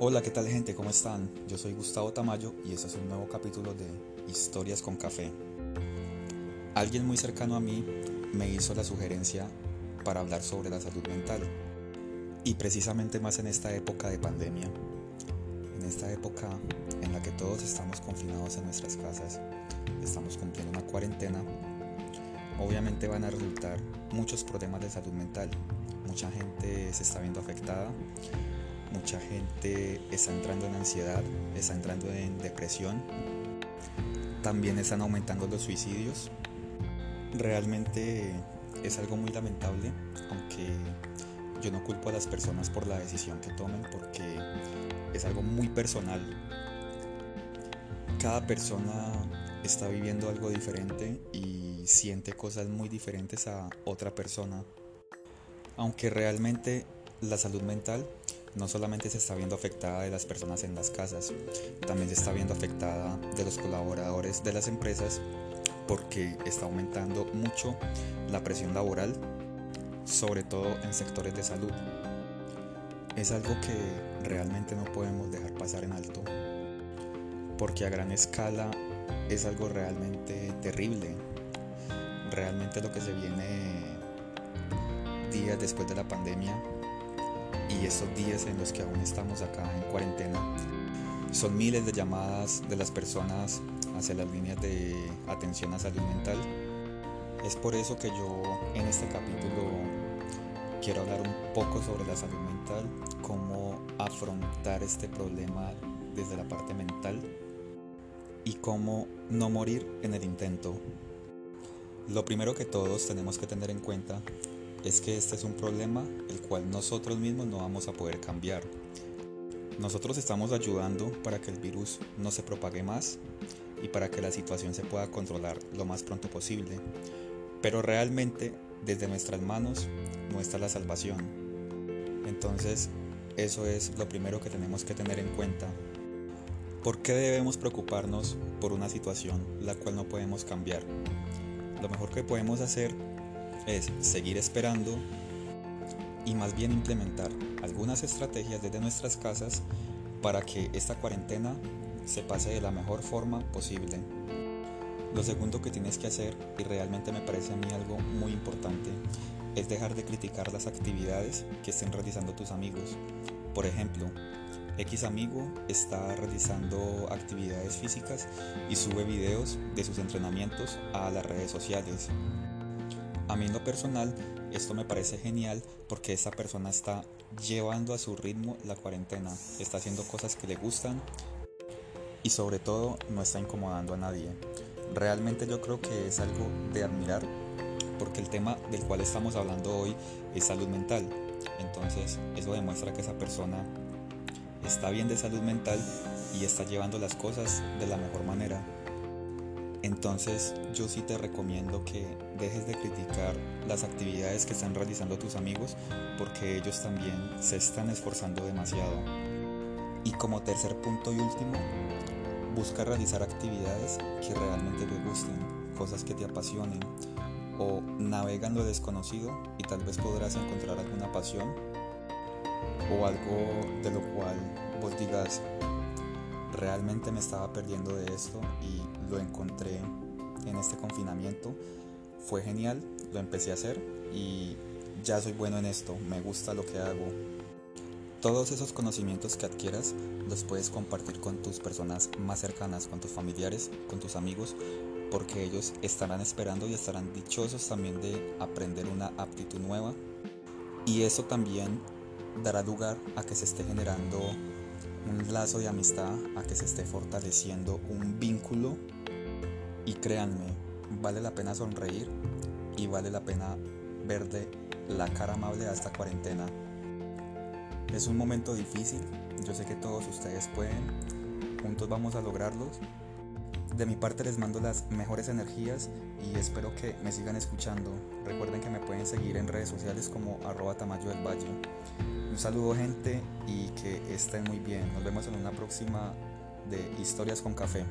Hola, ¿qué tal gente? ¿Cómo están? Yo soy Gustavo Tamayo y este es un nuevo capítulo de Historias con Café. Alguien muy cercano a mí me hizo la sugerencia para hablar sobre la salud mental y precisamente más en esta época de pandemia, en esta época en la que todos estamos confinados en nuestras casas, estamos cumpliendo una cuarentena, obviamente van a resultar muchos problemas de salud mental, mucha gente se está viendo afectada mucha gente está entrando en ansiedad, está entrando en depresión, también están aumentando los suicidios. Realmente es algo muy lamentable, aunque yo no culpo a las personas por la decisión que tomen porque es algo muy personal. Cada persona está viviendo algo diferente y siente cosas muy diferentes a otra persona. Aunque realmente la salud mental no solamente se está viendo afectada de las personas en las casas, también se está viendo afectada de los colaboradores de las empresas porque está aumentando mucho la presión laboral, sobre todo en sectores de salud. Es algo que realmente no podemos dejar pasar en alto, porque a gran escala es algo realmente terrible. Realmente lo que se viene días después de la pandemia y estos días en los que aún estamos acá en cuarentena son miles de llamadas de las personas hacia las líneas de atención a salud mental. Es por eso que yo en este capítulo quiero hablar un poco sobre la salud mental, cómo afrontar este problema desde la parte mental y cómo no morir en el intento. Lo primero que todos tenemos que tener en cuenta es que este es un problema el cual nosotros mismos no vamos a poder cambiar. Nosotros estamos ayudando para que el virus no se propague más y para que la situación se pueda controlar lo más pronto posible. Pero realmente desde nuestras manos no está la salvación. Entonces eso es lo primero que tenemos que tener en cuenta. ¿Por qué debemos preocuparnos por una situación la cual no podemos cambiar? Lo mejor que podemos hacer es seguir esperando y más bien implementar algunas estrategias desde nuestras casas para que esta cuarentena se pase de la mejor forma posible. Lo segundo que tienes que hacer, y realmente me parece a mí algo muy importante, es dejar de criticar las actividades que estén realizando tus amigos. Por ejemplo, X amigo está realizando actividades físicas y sube videos de sus entrenamientos a las redes sociales. A mí en lo personal esto me parece genial porque esta persona está llevando a su ritmo la cuarentena, está haciendo cosas que le gustan y sobre todo no está incomodando a nadie. Realmente yo creo que es algo de admirar porque el tema del cual estamos hablando hoy es salud mental. Entonces eso demuestra que esa persona está bien de salud mental y está llevando las cosas de la mejor manera. Entonces yo sí te recomiendo que dejes de criticar las actividades que están realizando tus amigos porque ellos también se están esforzando demasiado. Y como tercer punto y último, busca realizar actividades que realmente te gusten, cosas que te apasionen o navega en lo desconocido y tal vez podrás encontrar alguna pasión o algo de lo cual vos digas, realmente me estaba perdiendo de esto y lo encontré en este confinamiento. Fue genial, lo empecé a hacer y ya soy bueno en esto, me gusta lo que hago. Todos esos conocimientos que adquieras los puedes compartir con tus personas más cercanas, con tus familiares, con tus amigos, porque ellos estarán esperando y estarán dichosos también de aprender una aptitud nueva. Y eso también dará lugar a que se esté generando un lazo de amistad, a que se esté fortaleciendo un vínculo y créanme, vale la pena sonreír y vale la pena verle la cara amable a esta cuarentena. Es un momento difícil, yo sé que todos ustedes pueden, juntos vamos a lograrlos. De mi parte les mando las mejores energías y espero que me sigan escuchando. Recuerden que me pueden seguir en redes sociales como arroba tamayo del valle. Un saludo gente y que estén muy bien. Nos vemos en una próxima de Historias con Café.